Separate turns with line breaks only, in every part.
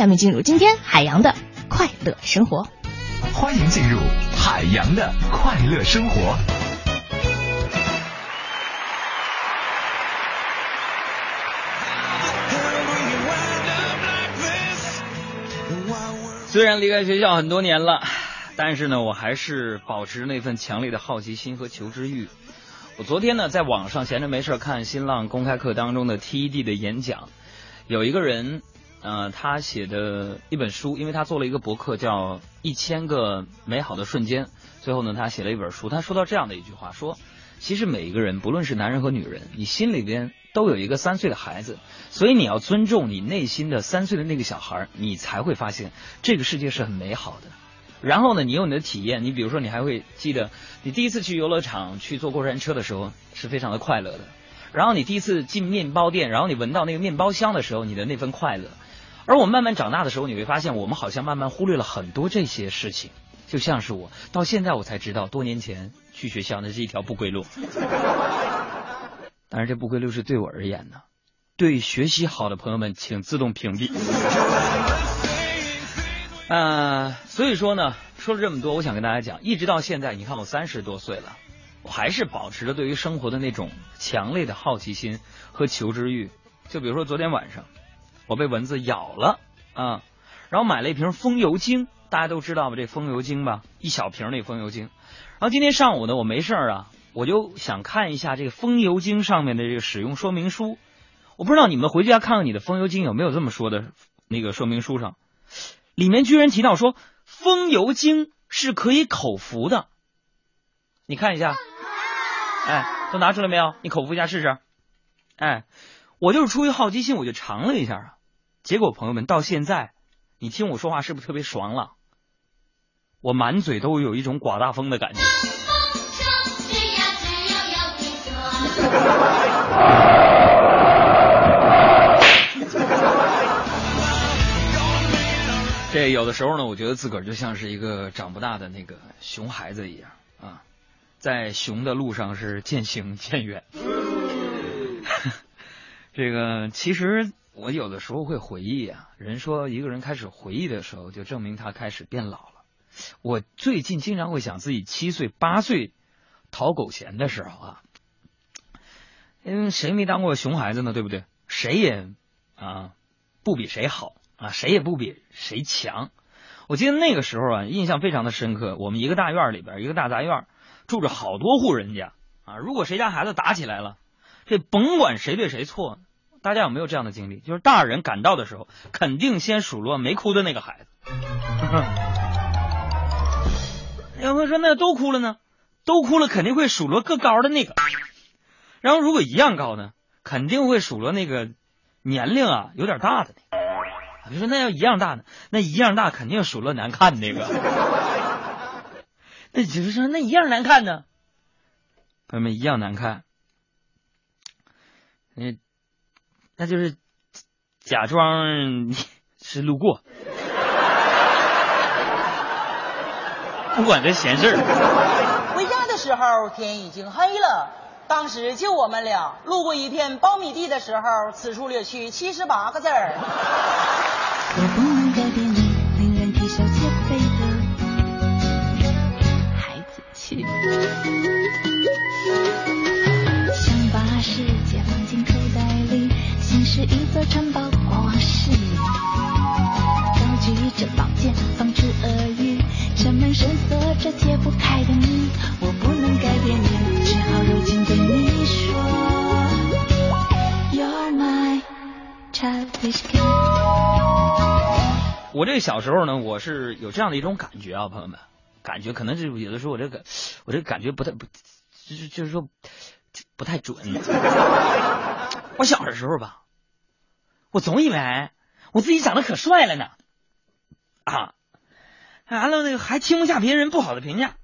下面进入今天海洋的快乐生活。
欢迎进入海洋的快乐生活。
虽然离开学校很多年了，但是呢，我还是保持那份强烈的好奇心和求知欲。我昨天呢，在网上闲着没事看新浪公开课当中的 TED 的演讲，有一个人，呃，他写的一本书，因为他做了一个博客叫《一千个美好的瞬间》，最后呢，他写了一本书。他说到这样的一句话，说，其实每一个人，不论是男人和女人，你心里边都有一个三岁的孩子，所以你要尊重你内心的三岁的那个小孩，你才会发现这个世界是很美好的。然后呢，你有你的体验，你比如说，你还会记得你第一次去游乐场去坐过山车的时候是非常的快乐的。然后你第一次进面包店，然后你闻到那个面包香的时候，你的那份快乐。而我慢慢长大的时候，你会发现，我们好像慢慢忽略了很多这些事情。就像是我到现在我才知道，多年前去学校那是一条不归路。但是这不归路是对我而言的，对学习好的朋友们，请自动屏蔽。呃，所以说呢，说了这么多，我想跟大家讲，一直到现在，你看我三十多岁了，我还是保持着对于生活的那种强烈的好奇心和求知欲。就比如说昨天晚上，我被蚊子咬了啊，然后买了一瓶风油精，大家都知道吧？这风油精吧，一小瓶那风油精。然后今天上午呢，我没事啊，我就想看一下这个风油精上面的这个使用说明书。我不知道你们回家看看你的风油精有没有这么说的那个说明书上。里面居然提到说，风油精是可以口服的。你看一下，哎，都拿出来没有？你口服一下试试。哎，我就是出于好奇心，我就尝了一下啊。结果朋友们，到现在，你听我说话是不是特别爽朗？我满嘴都有一种刮大风的感觉。这有的时候呢，我觉得自个儿就像是一个长不大的那个熊孩子一样啊，在熊的路上是渐行渐远。这个其实我有的时候会回忆啊，人说一个人开始回忆的时候，就证明他开始变老了。我最近经常会想自己七岁八岁讨狗钱的时候啊，因为谁没当过熊孩子呢？对不对？谁也啊不比谁好。啊，谁也不比谁强。我记得那个时候啊，印象非常的深刻。我们一个大院里边，一个大杂院，住着好多户人家啊。如果谁家孩子打起来了，这甭管谁对谁错，大家有没有这样的经历？就是大人赶到的时候，肯定先数落没哭的那个孩子。有朋友说，那都哭了呢？都哭了，肯定会数落个高的那个。然后如果一样高呢，肯定会数落那个年龄啊有点大的。你说那要一样大呢？那一样大肯定数落难看那个。那就是说那一样难看呢？朋友们一样难看。那那就是假装 是路过，不管这闲事
儿。回家的时候天已经黑了，当时就我们俩路过一片苞米地的时候，此处略去七十八个字儿。我不能改变是一座城堡或往事。高举着宝剑防止恶语，城门深锁着解不开的谜。我不能改变你，只好柔情对你说，You're my childish kid。
我这小时候呢，我是有这样的一种感觉啊，朋友们，感觉可能是有的时候我这个我这个感觉不太不，就是就是说不太准。我小的时候吧，我总以为我自己长得可帅了呢，啊，完了那个还听不下别人不好的评价，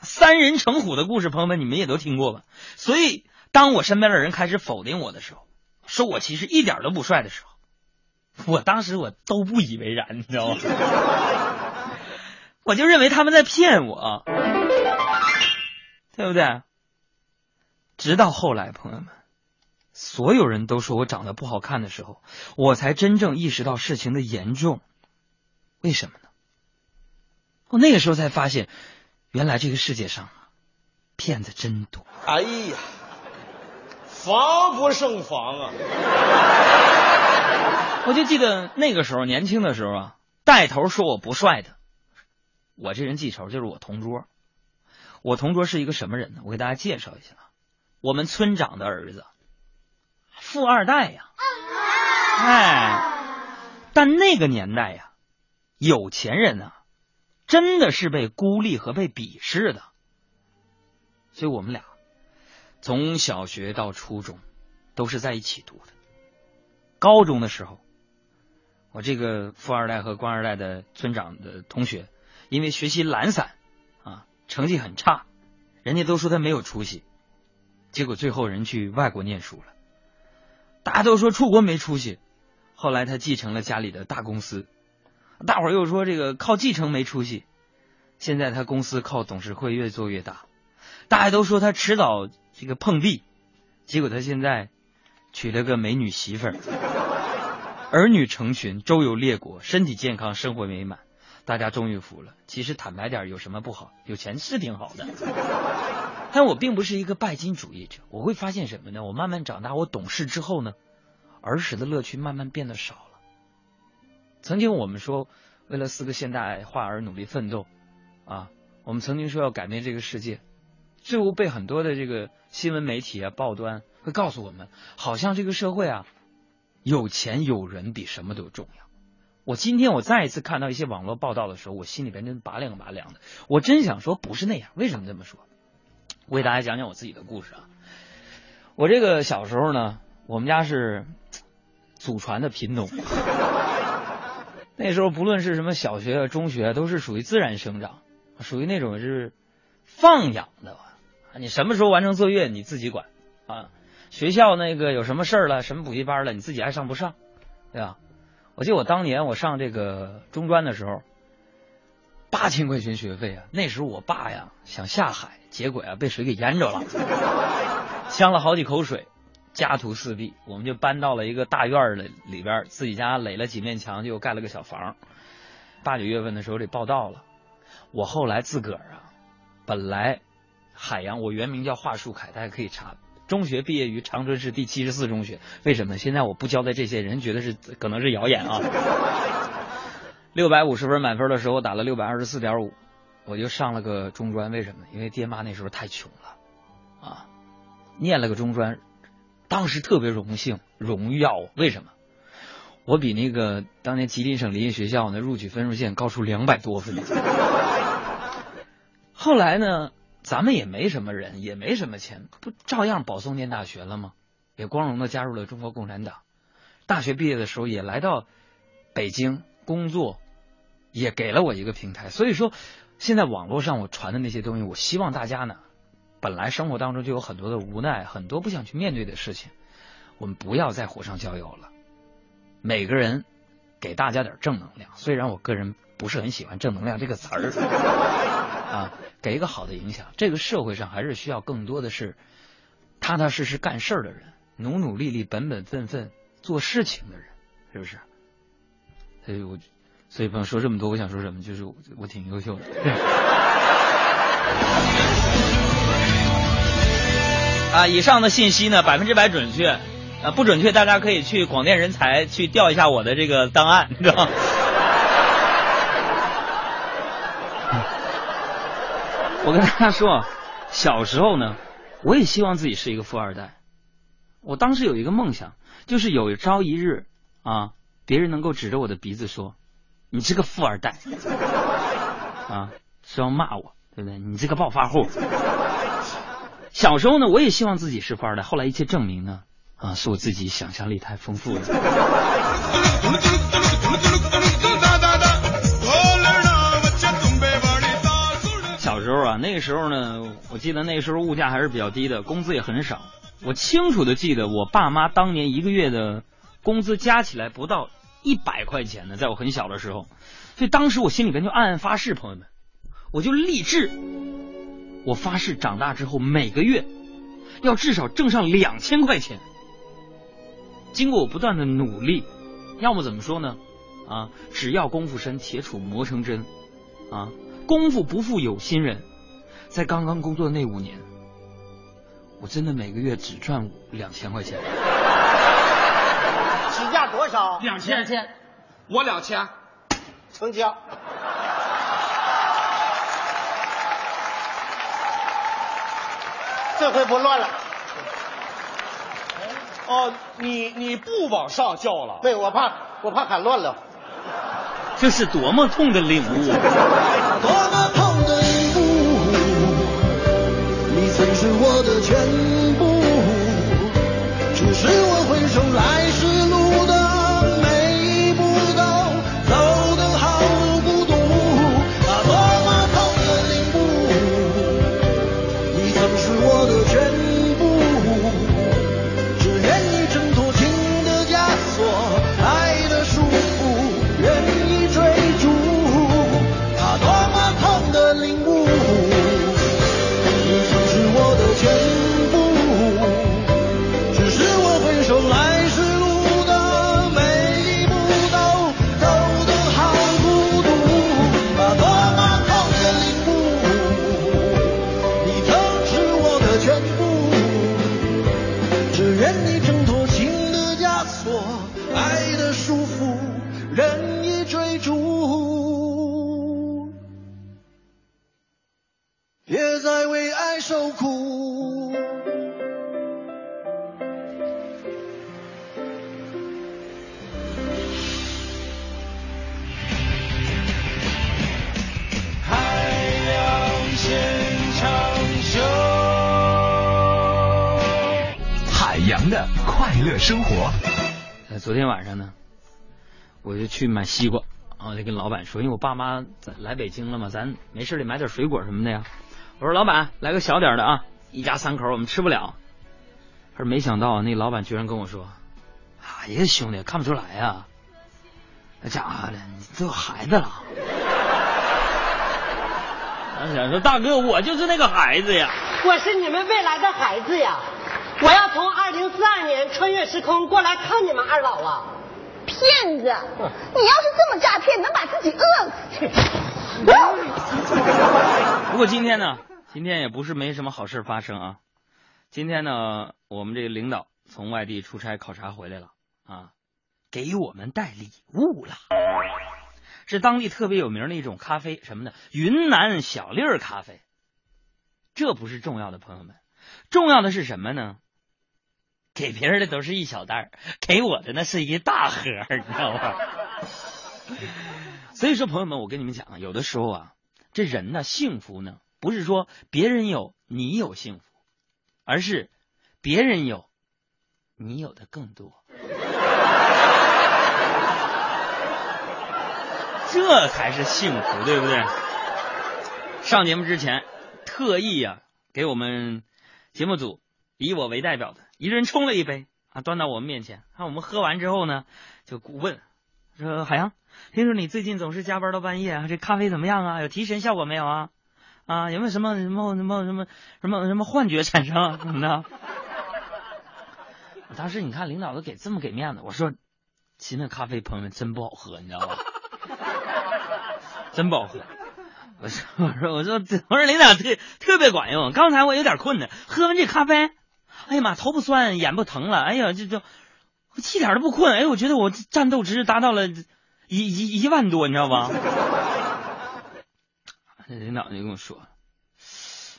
三人成虎的故事，朋友们你们也都听过吧？所以当我身边的人开始否定我的时候，说我其实一点都不帅的时候。我当时我都不以为然，你知道吗？我就认为他们在骗我，对不对？直到后来，朋友们，所有人都说我长得不好看的时候，我才真正意识到事情的严重。为什么呢？我那个时候才发现，原来这个世界上啊，骗子真多。
哎呀，防不胜防啊！
我就记得那个时候年轻的时候啊，带头说我不帅的，我这人记仇，就是我同桌。我同桌是一个什么人呢？我给大家介绍一下，我们村长的儿子，富二代呀。哎，但那个年代呀，有钱人啊，真的是被孤立和被鄙视的。所以我们俩从小学到初中都是在一起读的。高中的时候，我这个富二代和官二代的村长的同学，因为学习懒散啊，成绩很差，人家都说他没有出息，结果最后人去外国念书了。大家都说出国没出息，后来他继承了家里的大公司，大伙儿又说这个靠继承没出息，现在他公司靠董事会越做越大，大家都说他迟早这个碰壁，结果他现在娶了个美女媳妇儿，儿女成群，周游列国，身体健康，生活美满，大家终于服了。其实坦白点，有什么不好？有钱是挺好的。但我并不是一个拜金主义者，我会发现什么呢？我慢慢长大，我懂事之后呢，儿时的乐趣慢慢变得少了。曾经我们说，为了四个现代化而努力奋斗，啊，我们曾经说要改变这个世界，最后被很多的这个新闻媒体啊、报端会告诉我们，好像这个社会啊，有钱有人比什么都重要。我今天我再一次看到一些网络报道的时候，我心里边真拔凉拔凉的。我真想说，不是那样。为什么这么说？我给大家讲讲我自己的故事啊。我这个小时候呢，我们家是祖传的贫农。那时候不论是什么小学、中学，都是属于自然生长，属于那种是放养的吧。你什么时候完成作业你自己管啊？学校那个有什么事儿了，什么补习班了，你自己爱上不上，对吧？我记得我当年我上这个中专的时候，八千块钱学费啊！那时候我爸呀想下海，结果呀被水给淹着了，呛了好几口水，家徒四壁。我们就搬到了一个大院儿里里边，自己家垒了几面墙，就盖了个小房。八九月份的时候得报道了。我后来自个儿啊，本来海洋，我原名叫华树凯，大家可以查。中学毕业于长春市第七十四中学，为什么？现在我不交代这些人，觉得是可能是谣言啊。六百五十分满分的时候，我打了六百二十四点五，我就上了个中专。为什么？因为爹妈那时候太穷了啊，念了个中专，当时特别荣幸荣耀。为什么？我比那个当年吉林省林业学校的录取分数线高出两百多分。后来呢？咱们也没什么人，也没什么钱，不照样保送念大学了吗？也光荣的加入了中国共产党。大学毕业的时候也来到北京工作，也给了我一个平台。所以说，现在网络上我传的那些东西，我希望大家呢，本来生活当中就有很多的无奈，很多不想去面对的事情，我们不要再火上浇油了。每个人给大家点正能量。虽然我个人不是很喜欢“正能量”这个词儿 啊。给一个好的影响，这个社会上还是需要更多的是踏踏实实干事儿的人，努努力力、本本分分做事情的人，是不是？所以我，所以朋友说这么多，我想说什么？就是我挺优秀的。啊，以上的信息呢，百分之百准确，啊，不准确，大家可以去广电人才去调一下我的这个档案，你知道吗？我跟大家说，小时候呢，我也希望自己是一个富二代。我当时有一个梦想，就是有朝一日啊，别人能够指着我的鼻子说：“你是个富二代。”啊，是要骂我，对不对？你这个暴发户。小时候呢，我也希望自己是富二代。后来一切证明呢，啊，是我自己想象力太丰富了。小时候啊，那个时候呢，我记得那时候物价还是比较低的，工资也很少。我清楚的记得，我爸妈当年一个月的工资加起来不到一百块钱呢，在我很小的时候，所以当时我心里边就暗暗发誓，朋友们，我就立志，我发誓长大之后每个月要至少挣上两千块钱。经过我不断的努力，要么怎么说呢？啊，只要功夫深，铁杵磨成针啊，功夫不负有心人，在刚刚工作的那五年，我真的每个月只赚两千块钱。
多少？
两千，两
千，
我两千，
成交。这回不乱了。
哦，你你不往上叫了？
对，我怕我怕喊乱了。
这是多么痛的领悟！
多么
昨天晚上呢，我就去买西瓜，啊，我就跟老板说，因为我爸妈来北京了嘛，咱没事得买点水果什么的呀。我说老板，来个小点的啊，一家三口我们吃不了。可是没想到那老板居然跟我说：“哎呀，兄弟，看不出来呀、那家伙的，你都有孩子了。”我想说，大哥，我就是那个孩子呀。
我是你们未来的孩子呀！我要从二零四二年穿越时空过来看你们二老啊！
骗子！你要是这么诈骗，能把自己饿死。
不过今天呢，今天也不是没什么好事发生啊。今天呢，我们这个领导从外地出差考察回来了啊，给我们带礼物了，是当地特别有名的一种咖啡，什么呢？云南小粒儿咖啡。这不是重要的，朋友们，重要的是什么呢？给别人的都是一小袋儿，给我的那是一大盒，你知道吧？所以说，朋友们，我跟你们讲，有的时候啊，这人呢，幸福呢，不是说别人有你有幸福，而是别人有你有的更多，这才是幸福，对不对？上节目之前，特意呀、给我们节目组以我为代表的一人冲了一杯啊，端到我们面前。看我们喝完之后呢，就问说：“海洋，听说你最近总是加班到半夜啊，这咖啡怎么样啊？有提神效果没有啊？啊，有没有什么什么什么什么什么什么幻觉产生啊？怎么的？”当时你看领导都给这么给面子，我说：“其实那咖啡朋友们真不好喝，你知道吧？真不好喝。”我说我说我说我说领导特特别管用，刚才我有点困呢，喝完这咖啡，哎呀妈，头不酸，眼不疼了，哎呀，这这我一点都不困，哎，我觉得我战斗值达到了一一一万多，你知道吧？领导就跟我说，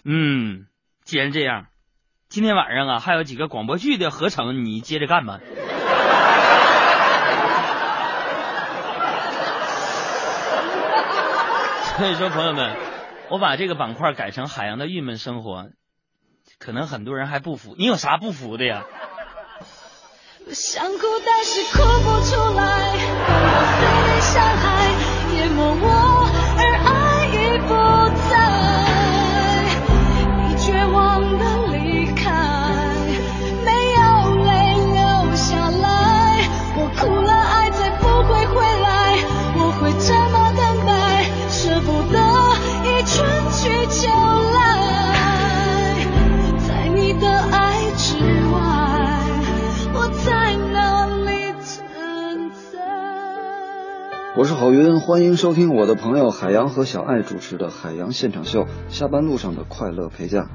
嗯，既然这样，今天晚上啊还有几个广播剧的合成，你接着干吧。所以说，朋友们，我把这个板块改成海洋的郁闷生活，可能很多人还不服。你有啥不服的呀？
想哭但是哭不出来，我被伤害淹没我，我是？
郝云，欢迎收听我的朋友海洋和小爱主持的《海洋现场秀》，下班路上的快乐陪驾。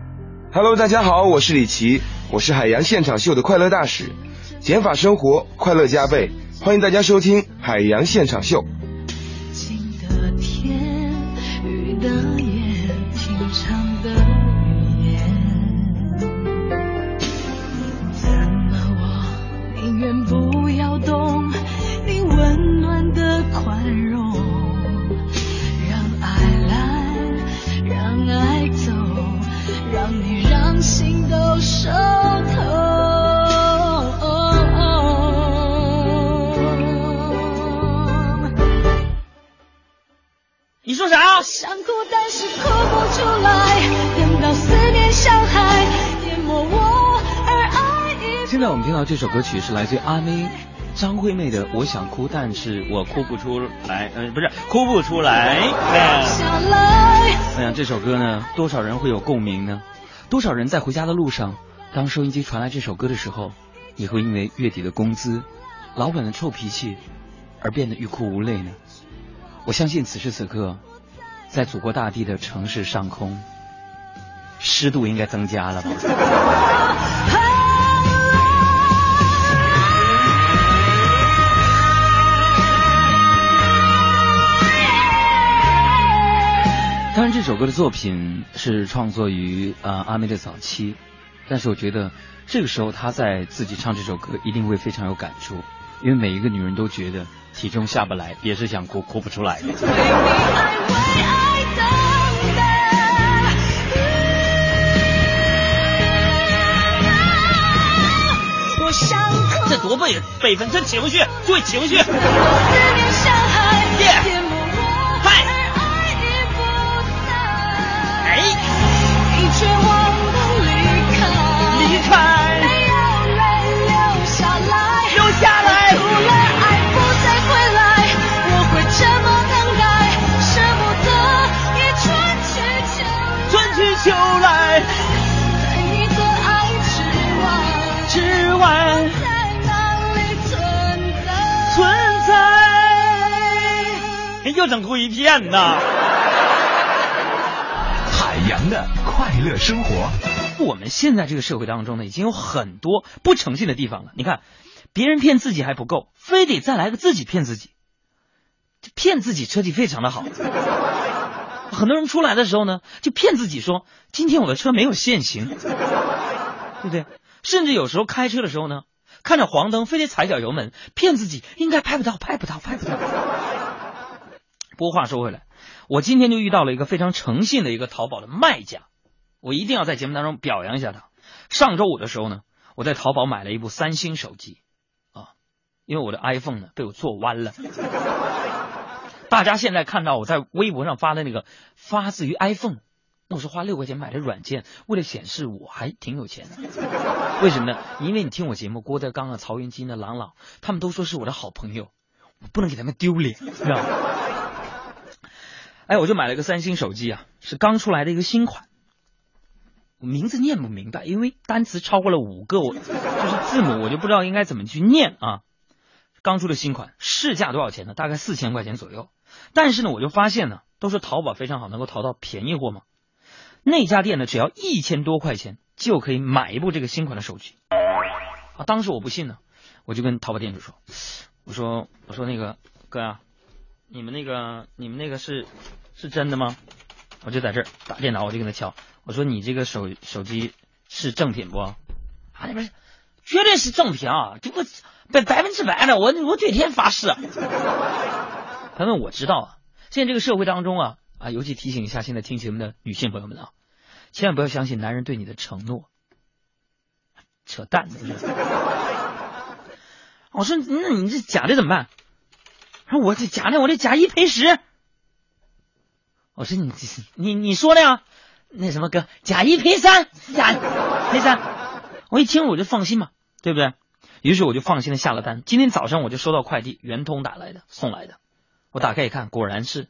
Hello，大家好，我是李琦，我是海洋现场秀的快乐大使，减法生活，快乐加倍，欢迎大家收听《海洋现场秀》。
歌曲是来自于阿妹张惠妹的《我想哭，但是我哭不出来》，呃，不是哭不出来。哎
下来。
我想这首歌呢，多少人会有共鸣呢？多少人在回家的路上，当收音机传来这首歌的时候，也会因为月底的工资、老板的臭脾气而变得欲哭无泪呢？我相信此时此刻，在祖国大地的城市上空，湿度应该增加了吧？然，这首歌的作品是创作于呃阿妹的早期，但是我觉得这个时候她在自己唱这首歌一定会非常有感触，因为每一个女人都觉得体重下不来，也是想哭哭不出来的。这多辈辈分，这情绪，注意情绪。又整出一片呐！
海洋的快乐生活。
我们现在这个社会当中呢，已经有很多不诚信的地方了。你看，别人骗自己还不够，非得再来个自己骗自己，这骗自己车技非常的好。很多人出来的时候呢，就骗自己说今天我的车没有限行，对不对？甚至有时候开车的时候呢，看着黄灯非得踩脚油门，骗自己应该拍不到，拍不到，拍不到。不过话说回来，我今天就遇到了一个非常诚信的一个淘宝的卖家，我一定要在节目当中表扬一下他。上周五的时候呢，我在淘宝买了一部三星手机，啊，因为我的 iPhone 呢被我做弯了。大家现在看到我在微博上发的那个发自于 iPhone，那我是花六块钱买的软件，为了显示我还挺有钱的。为什么呢？因为你听我节目，郭德纲啊、曹云金啊、郎朗，他们都说是我的好朋友，我不能给他们丢脸，知道吗？哎，我就买了个三星手机啊，是刚出来的一个新款，名字念不明白，因为单词超过了五个，我就是字母，我就不知道应该怎么去念啊。刚出的新款，市价多少钱呢？大概四千块钱左右。但是呢，我就发现呢，都说淘宝非常好，能够淘到便宜货嘛。那家店呢，只要一千多块钱就可以买一部这个新款的手机。啊，当时我不信呢，我就跟淘宝店主说，我说我说那个哥啊、你们那个你们那个是是真的吗？我就在这儿打电脑，我就跟他敲，我说你这个手手机是正品不？啊，那边绝对是正品啊，这不百百分之百的，我我对天发誓。朋友们，我知道啊，现在这个社会当中啊啊，尤其提醒一下现在听节目的女性朋友们啊，千万不要相信男人对你的承诺，扯淡的。我说，那你这假的怎么办？我这假的，我这假一赔十。我说你你你说的呀？那什么哥，假一赔三，假赔三。我一听我就放心嘛，对不对？于是我就放心的下了单。今天早上我就收到快递，圆通打来的，送来的。我打开一看，果然是，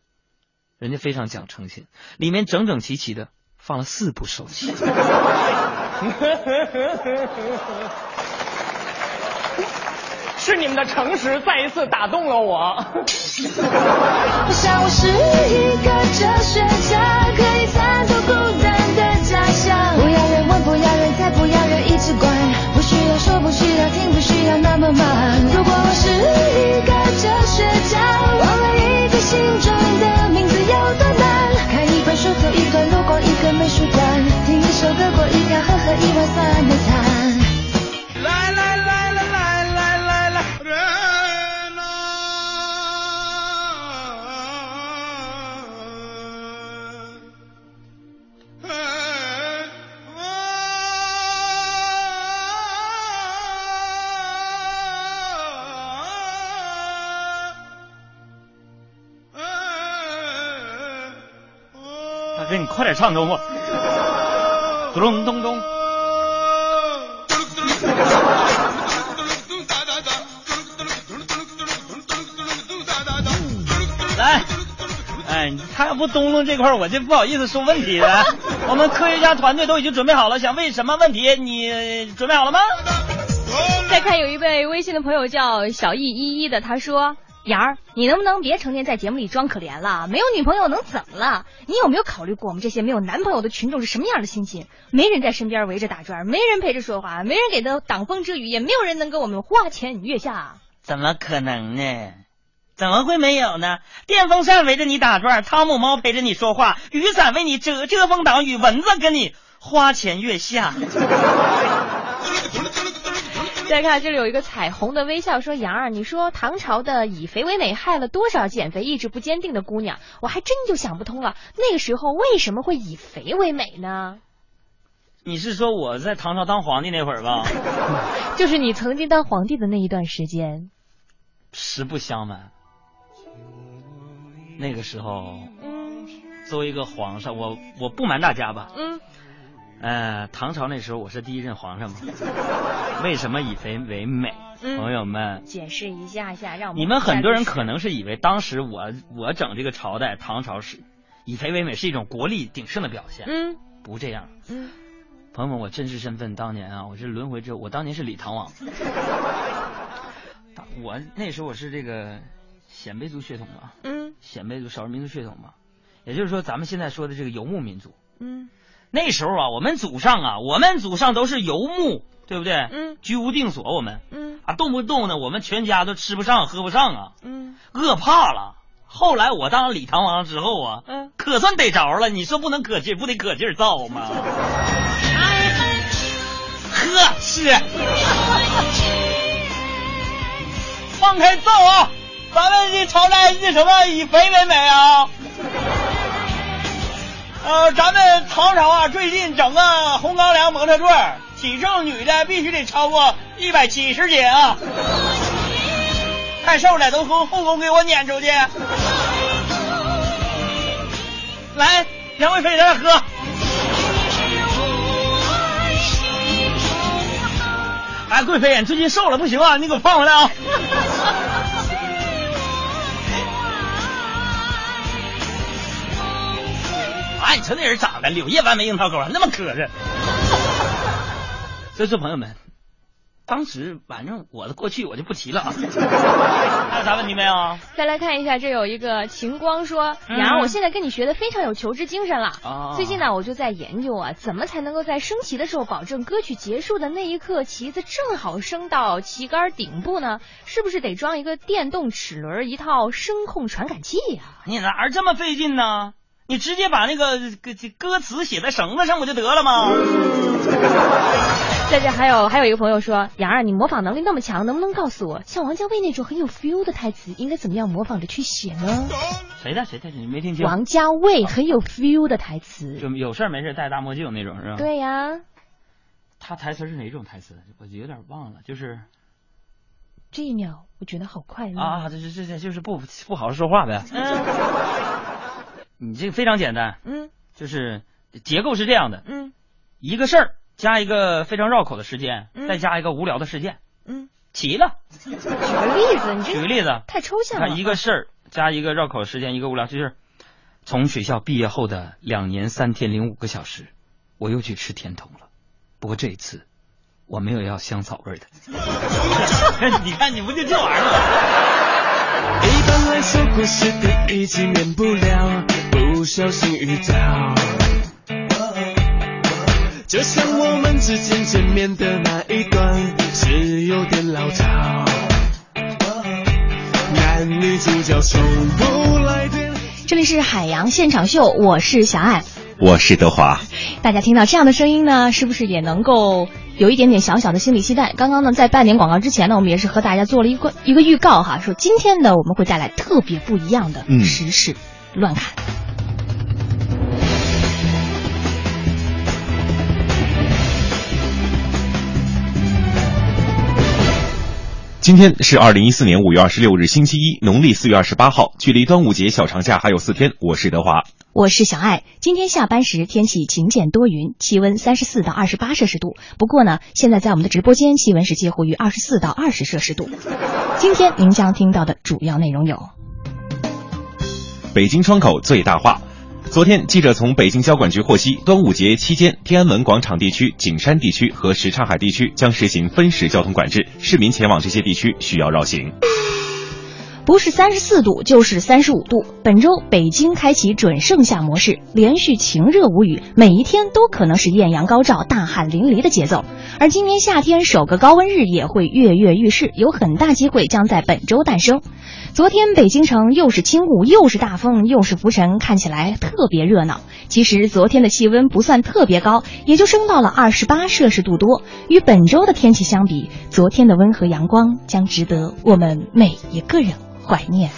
人家非常讲诚信，里面整整齐齐的放了四部手机。
是你们的诚实再一次打动了我。
我想我是一个哲学家，可以参透孤单的假象。不要人问，不要人猜，不要人一直管，不需要说，不需要听，不需要那么慢。如果我是一个哲学家，忘了一个心中的名字有多难。看一本书，走一段路，逛一个美术馆，听一首歌，过一条河，喝一
快点唱给我。咚咚咚。来，哎，他要不咚咚这块，我就不好意思说问题了。我们科学家团队都已经准备好了，想问什么问题？你准备好了吗？
再看有一位微信的朋友叫小易依依的，他说：“杨儿，你能不能别成天在节目里装可怜了？没有女朋友能怎么了？你有没有考虑过我们这些没有男朋友的群众是什么样的心情？没人在身边围着打转，没人陪着说话，没人给他挡风遮雨，也没有人能跟我们花前月下。
怎么可能呢？怎么会没有呢？电风扇围着你打转，汤姆猫陪着你说话，雨伞为你遮遮风挡雨，蚊子跟你花前月下。
再看这里有一个彩虹的微笑，说杨儿，你说唐朝的以肥为美害了多少减肥意志不坚定的姑娘？我还真就想不通了，那个时候为什么会以肥为美呢？
你是说我在唐朝当皇帝那会儿吧？
就是你曾经当皇帝的那一段时间。
实不相瞒，那个时候，作为一个皇上，我我不瞒大家吧，
嗯，
呃，唐朝那时候我是第一任皇上嘛。为什么以肥为美？
嗯
朋友们，
解释一下下，让我们
你们很多人可能是以为当时我我整这个朝代唐朝是以肥为美是一种国力鼎盛的表现，
嗯
不这样。
嗯，
朋友们，我真实身份当年啊，我是轮回之后，我当年是李唐王，我那时候我是这个鲜卑族血统嘛，
嗯
鲜卑族少数民族血统嘛，也就是说咱们现在说的这个游牧民族。
嗯
那时候啊，我们祖上啊，我们祖上都是游牧，对不对？
嗯，
居无定所，我们
嗯
啊，动不动呢，我们全家都吃不上喝不上啊，
嗯
饿怕了。后来我当了李唐王之后啊，
嗯，
可算逮着了。你说不能可劲儿，不得可劲儿造吗？呵，是。放开造啊！咱们这朝代是什么？以肥为美啊！呃，咱们唐朝啊，最近整个红高粱模特队，体重女的必须得超过一百七十斤啊！太瘦了都从后宫给我撵出去！来，杨贵妃在这喝。哎，贵妃，你最近瘦了，不行啊，你给我放回来啊！哎，你瞅那人长得柳叶弯眉樱桃沟，那么磕碜。所以说，朋友们，当时反正我的过去我就不提了啊。还有啥问题没有？
再来看一下，这有一个晴光说：“
嗯
杨儿，我现在跟你学的非常有求知精神了。
啊
最近呢，我就在研究啊，怎么才能够在升旗的时候保证歌曲结束的那一刻，旗子正好升到旗杆顶部呢？是不是得装一个电动齿轮，一套声控传感器呀、
你哪儿这么费劲呢？你直接把那个歌歌词写在绳子上不就得了吗？
在这还有还有一个朋友说，杨儿，你模仿能力那么强，能不能告诉我，像王家卫那种很有 feel 的台词，应该怎么样模仿着去写呢？
谁的谁的？你没听清？
王家卫很有 feel 的台词，
就有事没事戴大墨镜那种是吧？。
对呀，
他台词是哪种台词？我有点忘了，就是
这一秒我觉得好快乐
啊，这这这这就是不不好好说话呗。你这个非常简单，
嗯
就是结构是这样的，
嗯
一个事儿加一个非常绕口的时间，
嗯
再加一个无聊的事件，
嗯，
齐了。
举个例子，你
举个例子，
太抽象了。
看一个事儿加一个绕口的时间，一个无聊，就是从学校毕业后的两年三天零五个小时，我又去吃甜筒了。不过这一次，我没有要香草味的。你看，你不就这玩意儿吗？
一般来说，故事的已经免不了不小心遇到。就像我们之间见面的那一段是有点老套，男女主角从不来电。
这里是海洋现场秀，我是小爱，
我是德华。
大家听到这样的声音呢，是不是也能够有一点点小小的心理期待？刚刚呢，在半点广告之前呢，我们也是和大家做了一个一个预告哈，说今天呢，我们会带来特别不一样的时事乱侃。
今天是二零一四年五月二十六日，星期一，农历四月二十八号，距离端午节小长假还有四天。我是德华，
我是小爱。今天下班时天气晴间多云，气温三十四到二十八摄氏度。不过呢，现在在我们的直播间气温是介乎于二十四到二十摄氏度。今天您将听到的主要内容有：
北京窗口最大化。昨天，记者从北京交管局获悉，端午节期间，天安门广场地区、景山地区和什刹海地区将实行分时交通管制，市民前往这些地区需要绕行。
不是三十四度就是三十五度。本周北京开启准盛夏模式，连续晴热无雨，每一天都可能是艳阳高照、大汗淋漓的节奏。而今年夏天首个高温日也会跃跃欲试，有很大机会将在本周诞生。昨天北京城又是轻雾，又是大风，又是浮尘，看起来特别热闹。其实昨天的气温不算特别高，也就升到了二十八摄氏度多。与本周的天气相比，昨天的温和阳光将值得我们每一个人。怀念。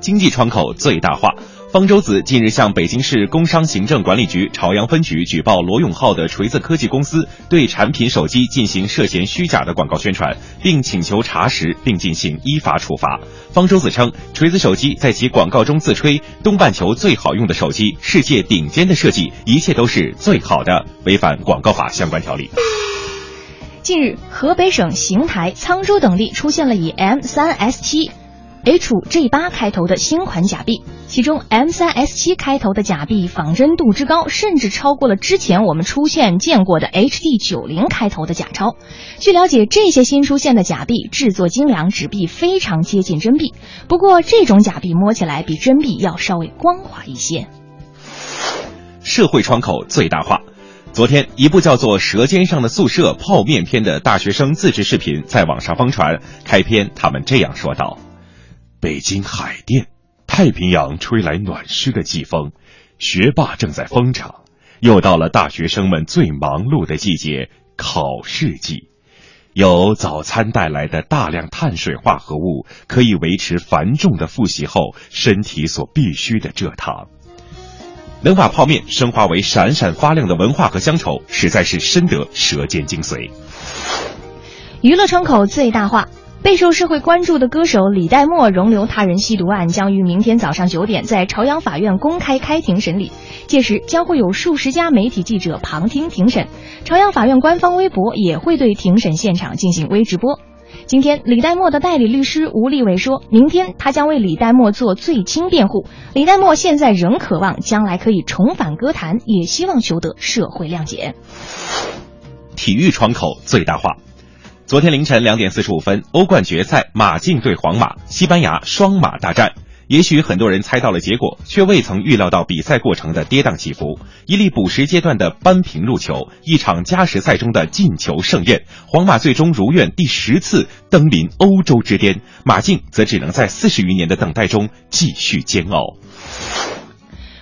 经济窗口最大化。方舟子近日向北京市工商行政管理局朝阳分局举报罗永浩的锤子科技公司对产品手机进行涉嫌虚假的广告宣传并请求查实并进行依法处罚。方舟子称锤子手机在其广告中自吹东半球最好用的手机世界顶尖的设计一切都是最好的违反广告法相关条例。
近日河北省邢台沧州等地出现了以 m 三 s 七 h 五 g 八开头的新款假币其中 m 三 s 七开头的假币仿真度之高甚至超过了之前我们出现见过的 hd 九零开头的假钞。据了解这些新出现的假币制作精良纸币非常接近真币。不过这种假币摸起来比真币要稍微光滑一些。
社会窗口最大化。昨天一部叫做舌尖上的宿舍泡面片的大学生自制视频在网上疯传开篇他们这样说道。北京海淀，太平洋吹来暖湿的季风，学霸正在疯场。又到了大学生们最忙碌的季节——考试季。有早餐带来的大量碳水化合物，可以维持繁重的复习后身体所必需的蔗糖。能把泡面升华为闪闪发亮的文化和乡愁，实在是深得舌尖精髓。
娱乐窗口最大化。备受社会关注的歌手李代沫容留他人吸毒案将于明天早上九点在朝阳法院公开开庭审理，届时将会有数十家媒体记者旁听庭审，朝阳法院官方微博也会对庭审现场进行微直播。今天，李代沫的代理律师吴立伟说，明天他将为李代沫做最轻辩护。李代沫现在仍渴望将来可以重返歌坛，也希望求得社会谅解。
体育窗口最大化。昨天凌晨两点四十五分，欧冠决赛，马竞对皇马，西班牙双马大战。也许很多人猜到了结果，却未曾预料到比赛过程的跌宕起伏。一粒补时阶段的扳平入球，一场加时赛中的进球盛宴，皇马最终如愿第十次登临欧洲之巅，马竞则只能在四十余年的等待中继续煎熬。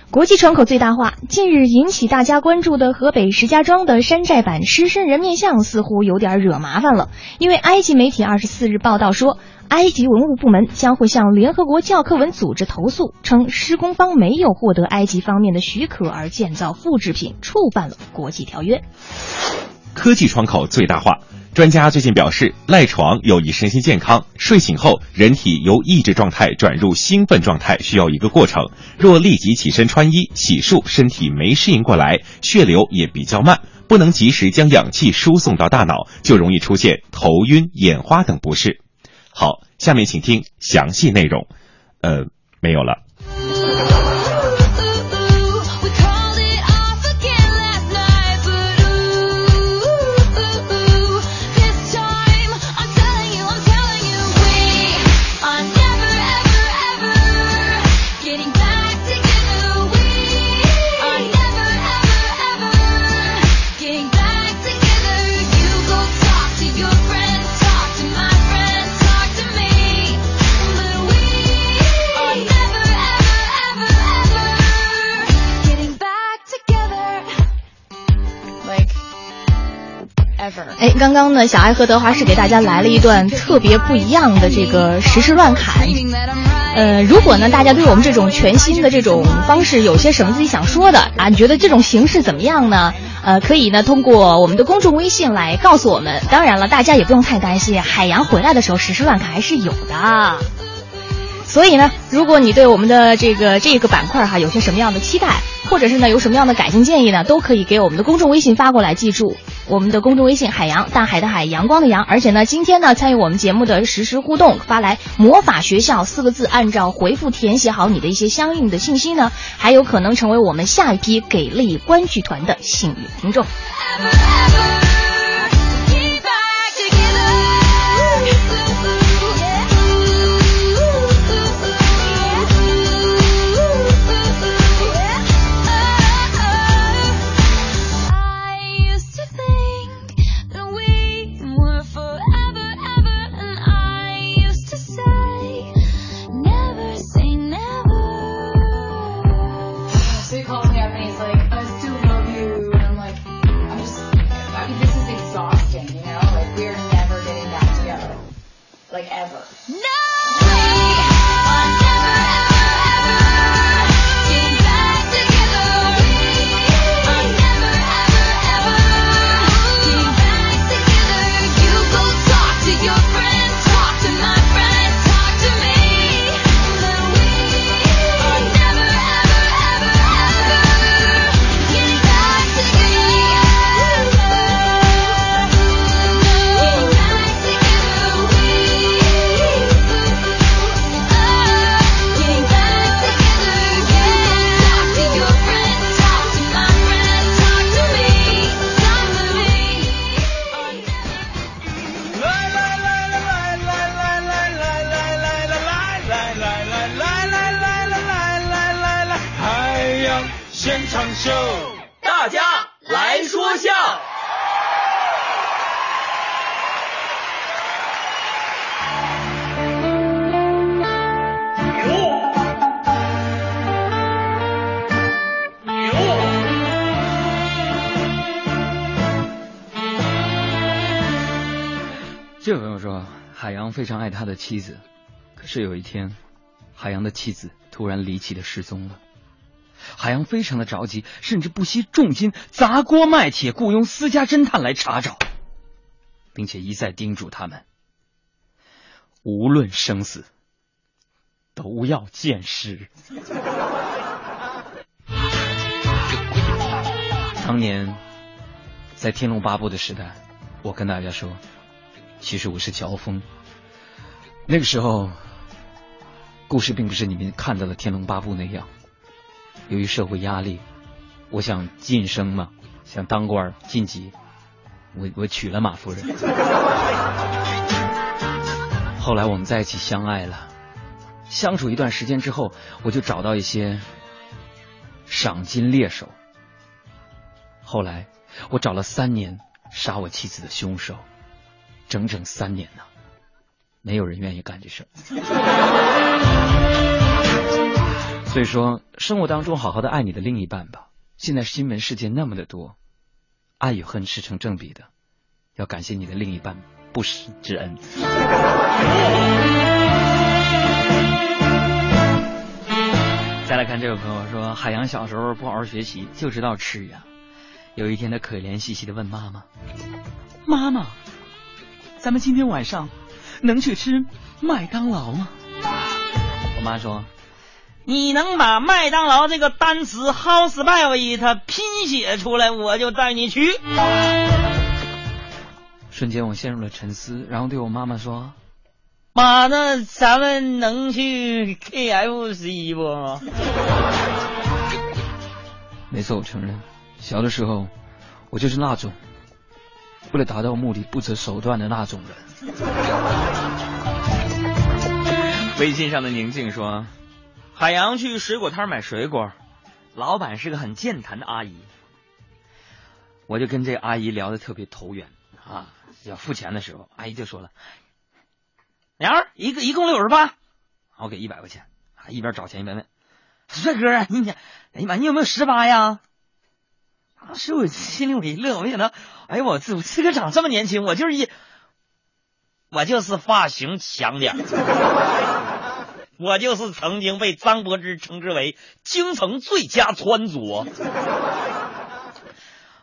国际窗口最大化。近日引起大家关注的河北石家庄的山寨版狮身人面像似乎有点惹麻烦了，因为埃及媒体二十四日报道说，埃及文物部门将会向联合国教科文组织投诉，称施工方没有获得埃及方面的许可而建造复制品，触犯了国际条约。
科技窗口最大化。专家最近表示，赖床有益身心健康。睡醒后，人体由抑制状态转入兴奋状态需要一个过程。若立即起身穿衣、洗漱，身体没适应过来，血流也比较慢，不能及时将氧气输送到大脑，就容易出现头晕、眼花等不适。好，下面请听详细内容。呃，没有了。
刚刚呢，小爱和德华是给大家来了一段特别不一样的这个实时乱侃。呃，如果呢，大家对我们这种全新的这种方式有些什么自己想说的啊？你觉得这种形式怎么样呢？呃，可以呢，通过我们的公众微信来告诉我们。当然了，大家也不用太担心，海洋回来的时候实时乱侃还是有的。所以呢，如果你对我们的这个这个板块哈有些什么样的期待，或者是呢有什么样的改进建议呢，都可以给我们的公众微信发过来。记住，我们的公众微信“海洋大海的海阳光的阳”。而且呢，今天呢参与我们节目的实时互动，发来“魔法学校”四个字，按照回复填写好你的一些相应的信息呢，还有可能成为我们下一批给力观剧团的幸运听众。
海洋非常爱他的妻子，可是有一天，海洋的妻子突然离奇的失踪了。海洋非常的着急，甚至不惜重金砸锅卖铁，雇佣私家侦探来查找，并且一再叮嘱他们：无论生死，都要见尸。当年在《天龙八部》的时代，我跟大家说。其实我是乔峰。那个时候，故事并不是你们看到的《天龙八部》那样。由于社会压力，我想晋升嘛，想当官晋级，我我娶了马夫人。后来我们在一起相爱了，相处一段时间之后，我就找到一些赏金猎手。后来我找了三年杀我妻子的凶手。整整三年呢，没有人愿意干这事儿。所以说，生活当中好好的爱你的另一半吧。现在新闻事件那么的多，爱与恨是成正比的，要感谢你的另一半不时之恩。再来看这位朋友说，海洋小时候不好好学习，就知道吃呀。有一天，他可怜兮兮的问妈妈：“妈妈。”咱们今天晚上能去吃麦当劳吗？我妈说：“你能把麦当劳这个单词 house baby 它拼写出来，我就带你去。”瞬间我陷入了沉思，然后对我妈妈说：“妈，那咱们能去 KFC 不？” 没错，我承认，小的时候我就是那种。为了达到目的不择手段的那种人。微信上的宁静说：“海洋去水果摊买水果，老板是个很健谈的阿姨。我就跟这阿姨聊的特别投缘啊。要付钱的时候，阿姨就说了：‘娘儿，一个一共六十八，我给一百块钱。’啊，一边找钱一边问：‘帅哥，你你，哎呀妈，你有没有十八呀？’当时我心里我一乐，我没想到，哎呦我自自个长这么年轻，我就是一，我就是发型强点 我就是曾经被张柏芝称之为京城最佳穿着。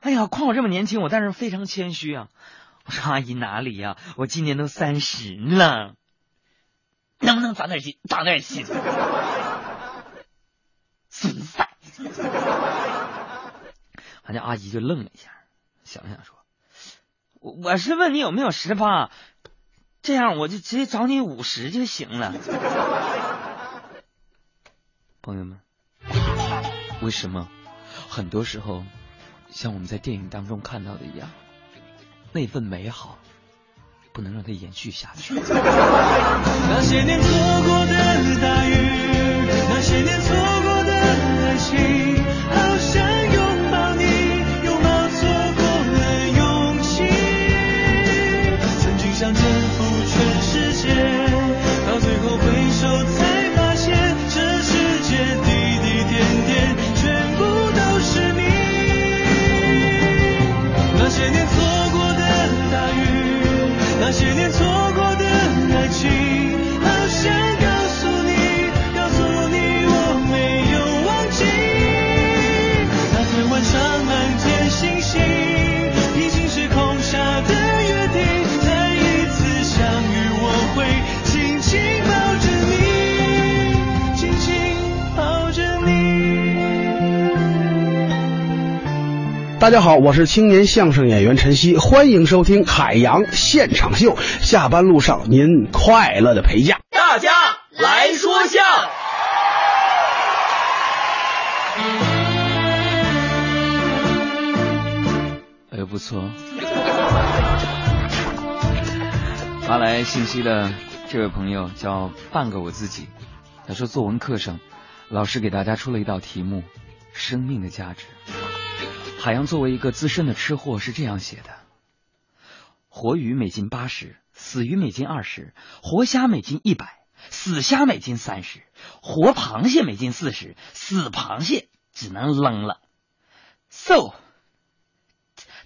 哎呀，夸我这么年轻，我但是非常谦虚啊。我说阿姨哪里呀、我今年都三十了，能不能长点心？长点心。损塞。俺家，阿姨就愣了一下，想了想说：“我我是问你有没有十八，这样我就直接找你五十就行了。”朋友们，为什么很多时候像我们在电影当中看到的一样，那份美好不能让它延续下去？
那些年错过的大雨，那些年错大
家好，我是青年相声演员陈曦，欢迎收听海洋现场秀。下班路上您快乐的陪驾。
大家来说笑。哎呦，不错。发来信息的这位朋友叫半个我自己，他说作文课上老师给大家出了一道题目：生命的价值。海洋作为一个资深的吃货是这样写的：活鱼每斤八十，死鱼每斤二十，活虾每斤一百，死虾每斤三十，活螃蟹每斤四十，死螃蟹只能扔了。So，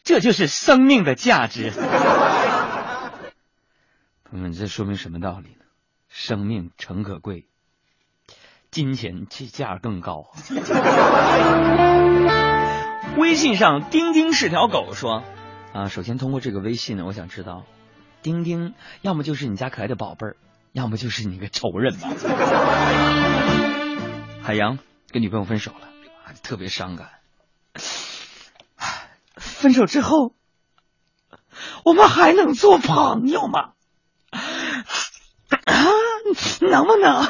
这就是生命的价值。朋友们，这说明什么道理呢？生命诚可贵，金钱其价更高。微信上丁丁是条狗说啊，首先通过这个微信呢，我想知道，丁丁要么就是你家可爱的宝贝儿，要么就是你个仇人吧。海洋跟女朋友分手了，特别伤感。分手之后，我们还能做朋友吗？啊，能不能？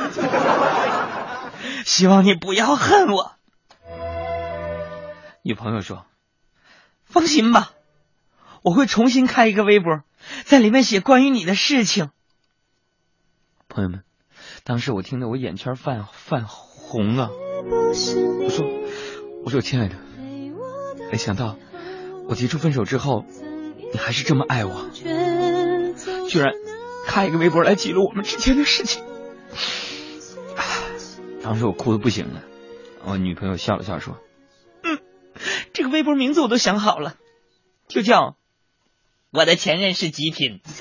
希望你不要恨我。女朋友说：“放心吧，我会重新开一个微博，在里面写关于你的事情。”朋友们，当时我听得我眼圈泛泛红啊！我说：“我说亲爱的，没想到我提出分手之后，你还是这么爱我，居然开一个微博来记录我们之间的事情。”当时我哭的不行了，我女朋友笑了笑说。这个微博名字我都想好了，就叫“我的前任是极品”。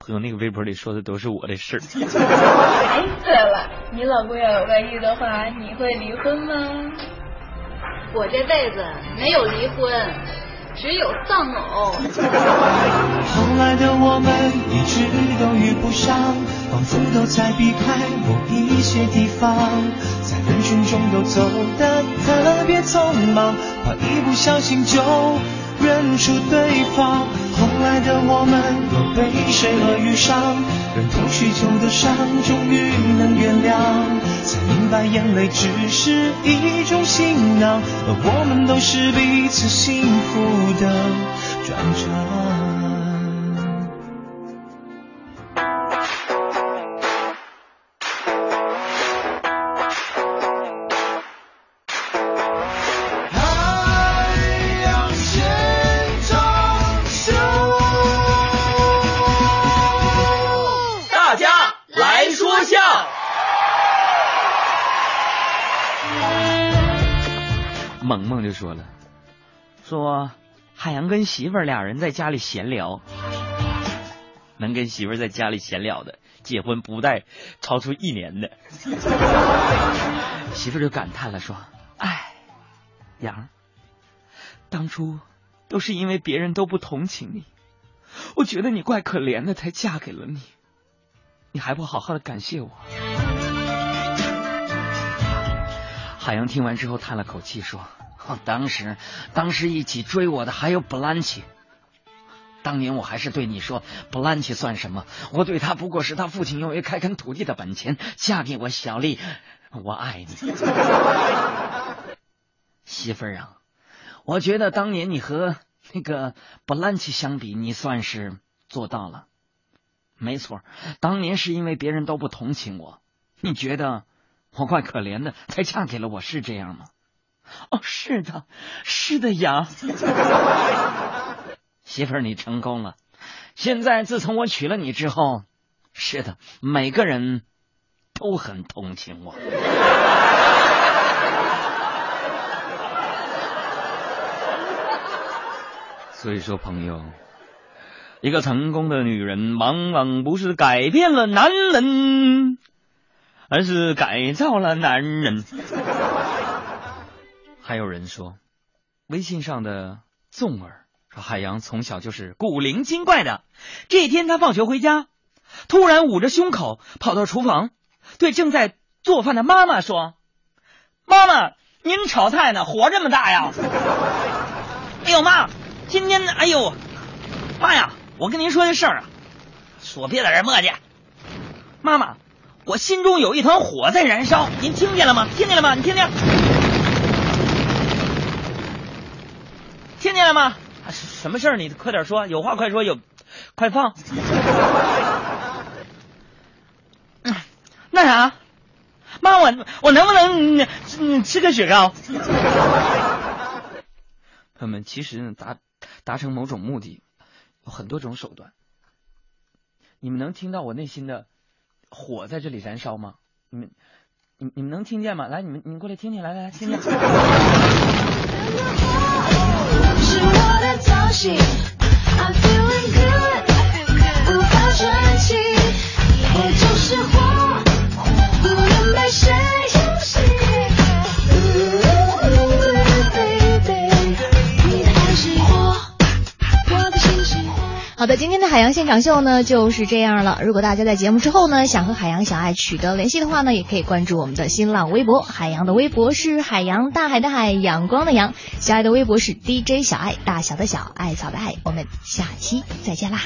朋友，那个微博里说的都是我的事儿。
哎，对了，你老公要有外遇的话，你会离婚吗？
我这辈子没有离婚，只有丧偶。
后来的我们一直都遇不上，仿佛都在避开某一些地方，在人群中都走得特别匆忙，怕一不小心就认出对方。后来的我们都被谁而遇上，忍痛许久的伤终于能原谅，才明白眼泪只是一种行囊，而我们都是彼此幸福的转场。
说了，说海洋跟媳妇儿俩人在家里闲聊，能跟媳妇儿在家里闲聊的，结婚不带超出一年的。媳妇儿就感叹了说：“哎，杨，当初都是因为别人都不同情你，我觉得你怪可怜的，才嫁给了你，你还不好好的感谢我。”海洋听完之后叹了口气说：“当时，当时一起追我的还有布兰奇。当年我还是对你说，布兰奇算什么？我对他不过是他父亲用于开垦土地的本钱。嫁给我，小丽，我爱你，媳妇儿啊！我觉得当年你和那个布兰奇相比，你算是做到了。没错，当年是因为别人都不同情我，你觉得？”我怪可怜的，才嫁给了我，是这样吗？哦，是的，是的呀。媳妇儿，你成功了。现在自从我娶了你之后，是的，每个人都很同情我。所以说，朋友，一个成功的女人，往往不是改变了男人。而是改造了男人。还有人说，微信上的纵儿说海洋从小就是古灵精怪的。这天他放学回家，突然捂着胸口跑到厨房，对正在做饭的妈妈说：“妈妈，您炒菜呢，火这么大呀！” 哎呦妈，今天哎呦妈呀，我跟您说件事儿啊，说别在这磨叽，妈妈。我心中有一团火在燃烧，您听见了吗？听见了吗？你听听，听见了吗？什么事儿？你快点说，有话快说，有快放。那啥，妈，我我能不能嗯吃个雪糕？朋友们，其实达达成某种目的有很多种手段，你们能听到我内心的？火在这里燃烧吗？你们，你你们能听见吗？来，你们你们过来听听，来来来，听听。
是我的造型，I'm feeling good，无法喘气，我就是火，不能被谁。
好的，今天的海洋现场秀呢就是这样了。如果大家在节目之后呢想和海洋小爱取得联系的话呢，也可以关注我们的新浪微博。海洋的微博是海洋，大海的海，阳光的阳。小爱的微博是 DJ 小爱，大小的小，艾草的爱。我们下期再见啦。